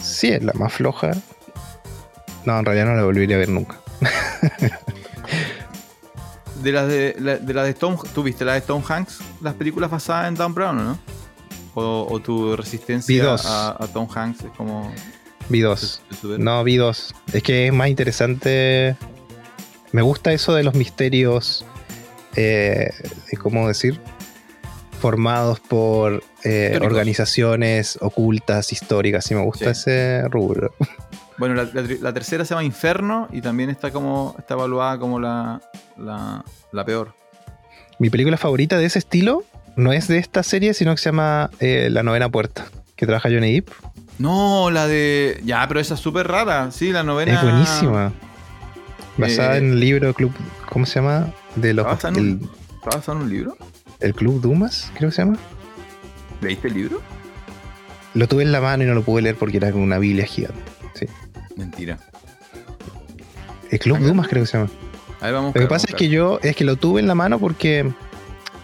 Sí, es la más floja. No, en realidad no la volvería a ver nunca. De las de, la, de, la de Tom, ¿tú viste la de Tom Hanks? Las películas basadas en Dan Brown, ¿o no? O, o tu resistencia a, a Tom Hanks es como... Vi dos. No, vi dos. Es que es más interesante. Me gusta eso de los misterios. Eh, ¿Cómo decir? Formados por eh, organizaciones ocultas, históricas. Sí, me gusta Sí. ese rubro. Bueno, la, la tri- la tercera se llama Inferno y también está como está evaluada como la, la, la peor. Mi película favorita de ese estilo no es de esta serie, sino que se llama eh, La Novena Puerta, que trabaja Johnny Depp. No, la de. Ya, pero esa es súper rara. Sí, la novena. Es buenísima. Basada Eh, en el libro Club. ¿Cómo se llama? De los, ¿Está basada en el, un- ¿Está basada en un libro? El Club Dumas, creo que se llama. ¿Leíste el libro? Lo tuve en la mano y no lo pude leer porque era como una biblia gigante. Sí. Mentira. El Club Dumas creo que se llama. Vamos Lo que pasa es que yo, es que lo tuve en la mano porque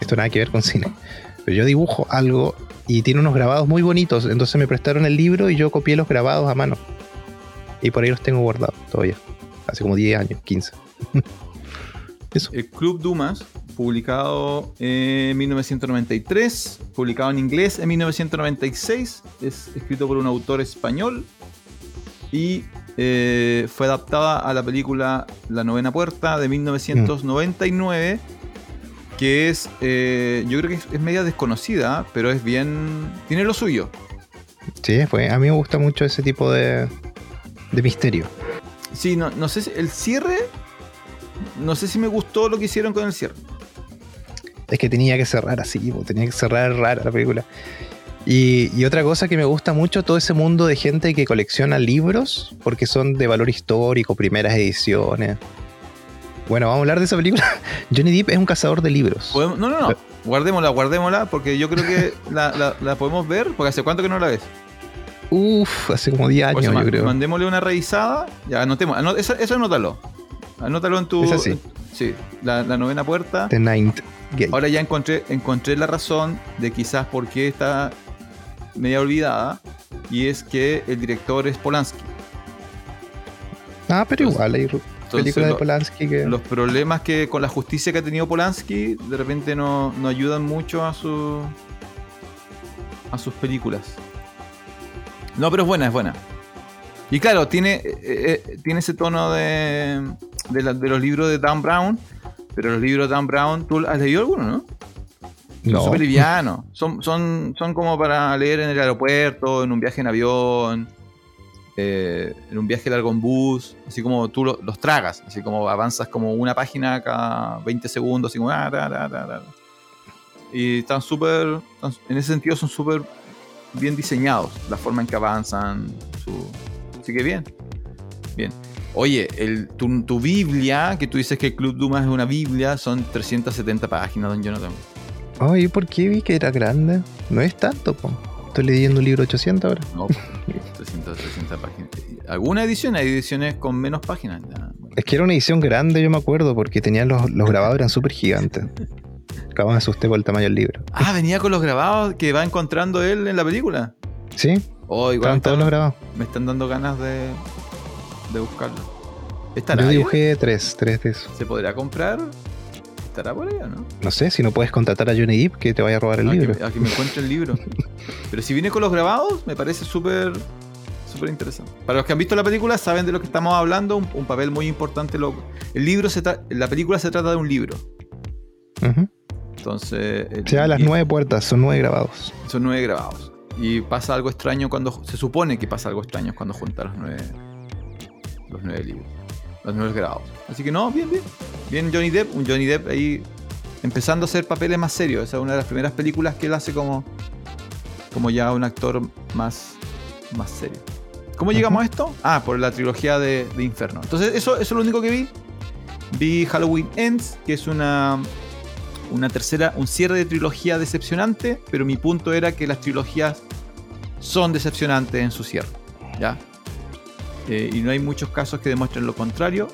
esto nada que ver con cine. Pero yo dibujo algo y tiene unos grabados muy bonitos. Entonces me prestaron el libro y yo copié los grabados a mano. Y por ahí los tengo guardados todavía. Hace como 10 años, 15. Eso. El Club Dumas, publicado en 1993, publicado en inglés en 1996, es escrito por un autor español y eh, fue adaptada a la película La Novena Puerta de 1999, que es, eh, yo creo que es, es media desconocida, pero es bien, tiene lo suyo. Sí, fue. A mí me gusta mucho ese tipo de, de misterio. Sí, no, no sé si el cierre, no sé si me gustó lo que hicieron con el cierre. Es que tenía que cerrar así, po, tenía que cerrar rara la película. Y, y otra cosa que me gusta mucho, todo ese mundo de gente que colecciona libros, porque son de valor histórico, primeras ediciones. Bueno, vamos a hablar de esa película. Johnny Depp es un cazador de libros. No, no, no. Guardémosla, guardémosla, porque yo creo que la, la- la podemos ver, porque hace cuánto que no la ves. Uf, hace como 10 Por eso años, yo creo. Mandémosle una revisada. Ya, anotemos. ano- eso, eso anótalo. Anótalo en tu. Es así. Sí, la, la novena puerta. The Ninth Ahora ya encontré, encontré la razón de quizás por qué está media olvidada. Y es que el director es Polanski. ah, pero igual hay películas de Polanski que. los problemas que con la justicia que ha tenido Polanski de repente no, no ayudan mucho a su a sus películas. No, pero es buena, es buena. Y claro, tiene, eh, eh, tiene ese tono de, de, la- de los libros de Dan Brown, pero los libros de Dan Brown, ¿tú has leído alguno, no? Son no, súper livianos. Son, son, son como para leer en el aeropuerto, en un viaje en avión, eh, en un viaje largo en bus, así como tú lo- los tragas, así como avanzas como una página cada 20 segundos, así como... ah. Y están súper, en ese sentido son súper bien diseñados, la forma en que avanzan, su... así que bien, bien. Oye, el, tu, tu Biblia, que tú dices que el Club Dumas es una Biblia, son 370 páginas, don Jonathan. Ay, ¿por qué vi que era grande? No es tanto, po. Estoy leyendo un libro de 800 ahora. No, 300, 300 páginas. ¿Alguna edición? Hay ediciones con menos páginas. ya. Es que era una edición grande, yo me acuerdo, porque tenían los, los grabados eran súper gigantes. Acabo me asusté por el tamaño del libro. Ah, venía con los grabados que va encontrando él en la película. Sí, Oh, igual estaban todos los están, grabados. me están dando ganas de, de buscarlo. ¿Estará Yo ahí? dibujé tres, tres de esos. ¿Se podrá comprar? ¿Estará por ahí o no? No sé, si no puedes contratar a Johnny Depp que te vaya a robar el libro. Que, a que me encuentre el libro. Pero si viene con los grabados, me parece súper súper interesante. Para los que han visto la película, saben de lo que estamos hablando. Un, un papel muy importante. Lo, el libro se la película se trata de un libro. Entonces. el- Se da las y- nueve puertas, son nueve grabados. Son nueve grabados. Y pasa algo extraño cuando. Se supone que pasa algo extraño cuando juntan los nueve. Los nueve libros. Los nueve grabados. Así que no, bien, bien. Bien Johnny Depp. Un Johnny Depp ahí empezando a hacer papeles más serios. Esa es una de las primeras películas que él hace como. Como ya un actor más. Más serio. ¿Cómo llegamos a esto? Ah, por la trilogía de, de Inferno. Entonces, eso, eso es lo único que vi. Vi Halloween Ends, que es una una tercera, un cierre de trilogía decepcionante, pero mi punto era que las trilogías son decepcionantes en su cierre, ¿ya? Eh, y no hay muchos casos que demuestren lo contrario.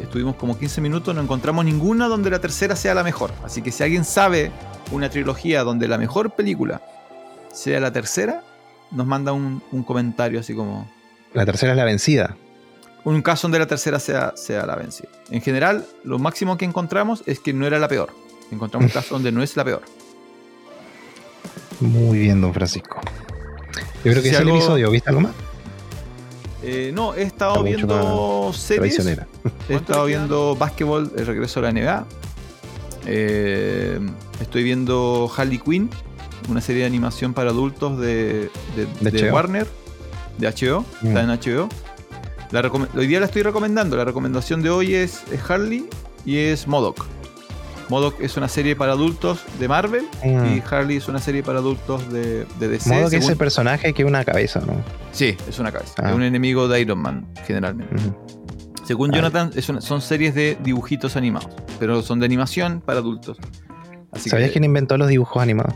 Estuvimos como 15 minutos, no encontramos ninguna donde la tercera sea la mejor. Así que si alguien sabe una trilogía donde la mejor película sea la tercera, nos manda un, un comentario así como, La tercera es la vencida. un caso donde la tercera sea, sea la vencida. En general, lo máximo que encontramos es que no era la peor. Encontramos un caso donde no es la peor. Muy bien, don Francisco. Yo creo que Si ese es el episodio. ¿Viste algo más? Eh, no, he estado viendo series. Traicionera. He estado viendo básquetbol, el regreso a la NBA. Eh, estoy viendo Harley Quinn, una serie de animación para adultos de, de- De de HBO. Warner, de HBO. Mm. Está en HBO. La hoy día la estoy recomendando. La recomendación de hoy es, es Harley y es Modoc. Modoc es una serie para adultos de Marvel Mm. y Harley es una serie para adultos de, de DC. Modo que es según- el personaje que es una cabeza, ¿no? Sí, es una cabeza. Ah. Es un enemigo de Iron Man, generalmente. Según Ah. Jonathan, es una- son series de dibujitos animados, pero son de animación para adultos. Así ¿Sabías que, quién inventó los dibujos animados?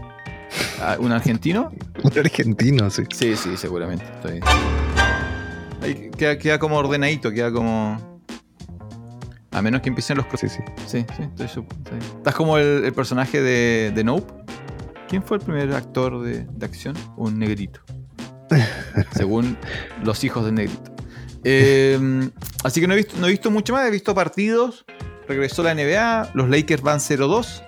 ah, ¿Un argentino? Un argentino, sí. Sí, sí, seguramente. Estoy... Ahí queda, queda como ordenadito, queda como. A menos que empiecen los. Sí, sí. Sí, sí, estoy. Estás como el, el personaje de, de Nope. ¿Quién fue el primer actor de, de acción? Un negrito. Según los hijos del negrito. Eh, así que no he, visto, no he visto mucho más, he visto partidos. Regresó la NBA, los Lakers van 0-2.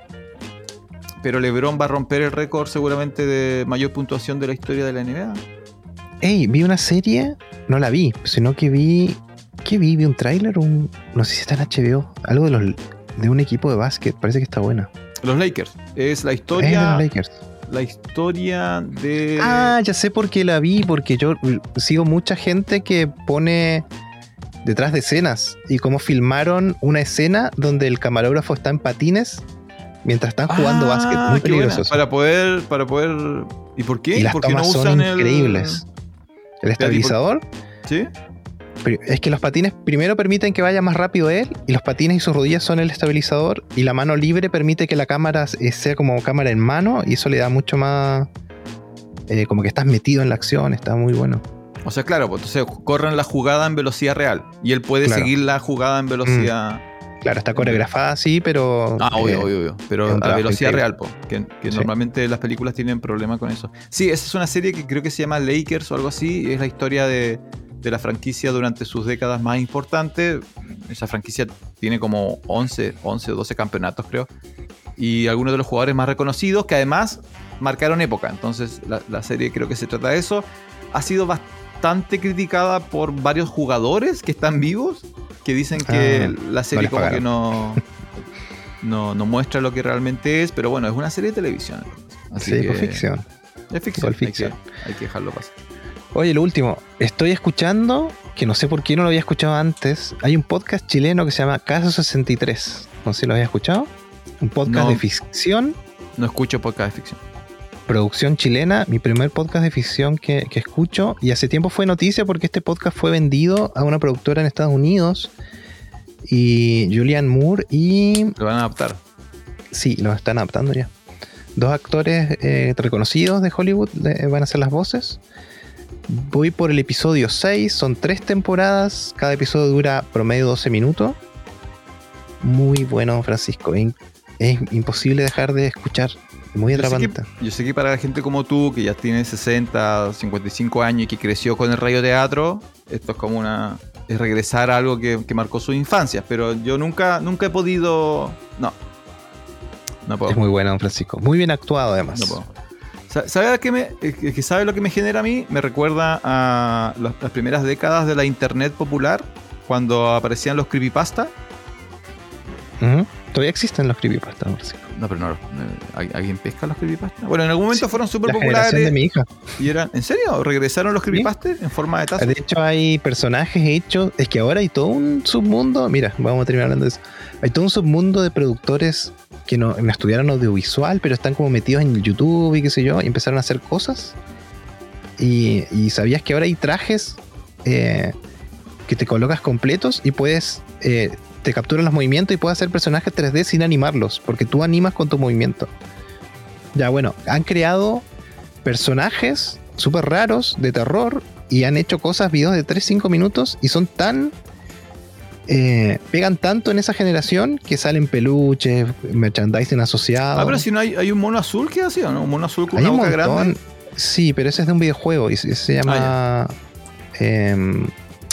Pero LeBron va a romper el récord seguramente de mayor puntuación de la historia de la NBA. Ey, vi una serie, no la vi, sino que vi. ¿Qué vi? Vi un tráiler, un. No sé si está en HBO. Algo de los de un equipo de básquet, parece que está buena. Los Lakers. Es la Es de historia. los Lakers. la historia de. Ah, ya sé por qué la vi, porque yo sigo mucha gente que pone detrás de escenas y cómo filmaron una escena donde el camarógrafo está en patines mientras están jugando Ah, básquet. Muy peligroso. Para poder, para poder. ¿Y por qué? y las ¿Por qué no tomas son usan el- increíbles. El estabilizador, ¿Sí? Es que los patines primero permiten que vaya más rápido él, y los patines y sus rodillas son el estabilizador, y la mano libre permite que la cámara eh, sea como cámara en mano, y eso le da mucho más. eh, como que estás metido en la acción, está muy bueno. O sea, claro, pues entonces corren la jugada en velocidad real. Y él puede Claro. seguir la jugada en velocidad. Claro, está coreografada así, pero. Ah, obvio, eh, obvio, obvio. Pero a velocidad increíble. real, po, que, que Sí. normalmente las películas tienen problema con eso. Sí, esa es una serie que creo que se llama Lakers o algo así. Es la historia de, de la franquicia durante sus décadas más importantes. Esa franquicia tiene como 11, 11 o 12 campeonatos, creo. Y algunos de los jugadores más reconocidos que además marcaron época. Entonces, la, la serie creo que se trata de eso. Ha sido bastante criticada por varios jugadores que están vivos, que dicen que Ah, la serie les como que no, no, no muestra lo que realmente es, pero bueno, es una serie de televisión. Así sí, que por ficción. Es ficción. Hay, que, hay que dejarlo pasar. Oye, lo último, estoy escuchando, que no sé por qué no lo había escuchado antes, hay un podcast chileno que se llama Caso 63. No sé si lo había escuchado. Un podcast No. de ficción, No escucho podcast de ficción. producción chilena, mi primer podcast de ficción que, que escucho. Y hace tiempo fue noticia porque este podcast fue vendido a una productora en Estados Unidos. Y Julian Moore y Lo van a adaptar. Sí, lo están adaptando ya. Dos actores eh, reconocidos de Hollywood van a hacer las voces. Voy por el episodio 6, son tres temporadas, cada episodio dura promedio 12 minutos. Muy bueno, Francisco. Es imposible dejar de escuchar. Muy Yo sé, que, atrapante. yo sé que para la gente como tú, que ya tiene 60, 55 años y que creció con el radioteatro, esto es como una. es regresar a algo que, que marcó su infancia. Pero yo nunca, nunca he podido. No. No puedo. Es muy bueno, Francisco. Muy bien actuado, además. No puedo. Sa- ¿Sabe a qué me, que- que sabe lo que me genera a mí? Me recuerda a las, las primeras décadas de la internet popular, cuando aparecían los creepypasta. Todavía existen los creepypastas, Francisco. No, pero no, ¿al- ¿alguien pesca los creepypasta? Bueno, en algún momento Sí, fueron súper populares de mi hija. y eran. ¿En serio? ¿Regresaron los creepypasta en forma de taza? De hecho, hay personajes hechos. Es que ahora hay todo un submundo. Mira, vamos a terminar hablando de eso. Hay todo un submundo de productores que no, estudiaron audiovisual, pero están como metidos en YouTube y qué sé yo, y empezaron a hacer cosas. Y, y sabías que ahora hay trajes eh, que te colocas completos y puedes. eh, te capturan los movimientos y puedes hacer personajes 3D sin animarlos, porque tú animas con tu movimiento. Ya, bueno, han creado personajes súper raros de terror y han hecho cosas, videos de 3-5 minutos y son tan. Eh, pegan tanto en esa generación que salen peluches, merchandising asociado. Ah, pero si no hay, hay un mono azul que hacía, ¿no? Un mono azul con Hay una un boca grande. Sí, pero ese es de un videojuego y se, se llama. em,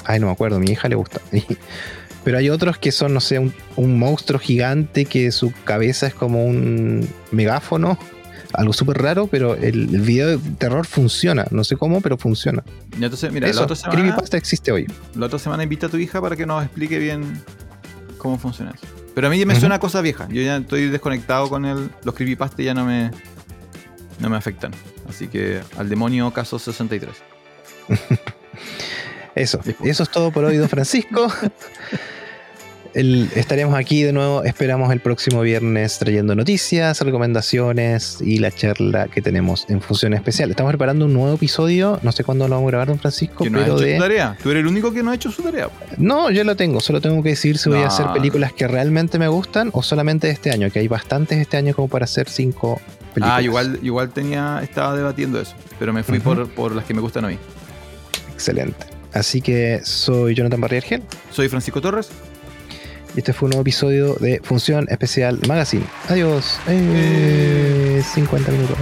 ay, no me acuerdo, a mi hija le gusta. pero hay otros que son, no sé, un, un monstruo gigante que su cabeza es como un megáfono. Algo súper raro, pero el, el video de terror funciona. No sé cómo, pero funciona. Y entonces, mira, la Eso, otra, semana, Creepypasta existe hoy. la otra semana invita a tu hija para que nos explique bien cómo funciona eso. Pero a mí ya me suena a cosa vieja. Yo ya estoy desconectado con el, los creepypasta ya no me, no me afectan. Así que al demonio caso 63. Eso, eso es todo por hoy, don Francisco. El- estaremos aquí de nuevo. Esperamos el próximo viernes trayendo noticias, recomendaciones y la charla que tenemos en función especial. Estamos preparando un nuevo episodio. No sé cuándo lo vamos a grabar, don Francisco, no pero hecho de. tarea. Tú eres el único que no ha hecho su tarea. No, yo lo tengo. Solo tengo que decir si voy a hacer películas que realmente me gustan o solamente este año, que hay bastantes este año como para hacer cinco películas. Ah, igual, igual tenía, estaba debatiendo eso. Pero me fui por, por las que me gustan a mí. Excelente. Así que soy Jonathan Barriergel Soy Francisco Torres. Y este fue un nuevo episodio de Función Especial Magazine. Adiós. Eh, 50 minutos.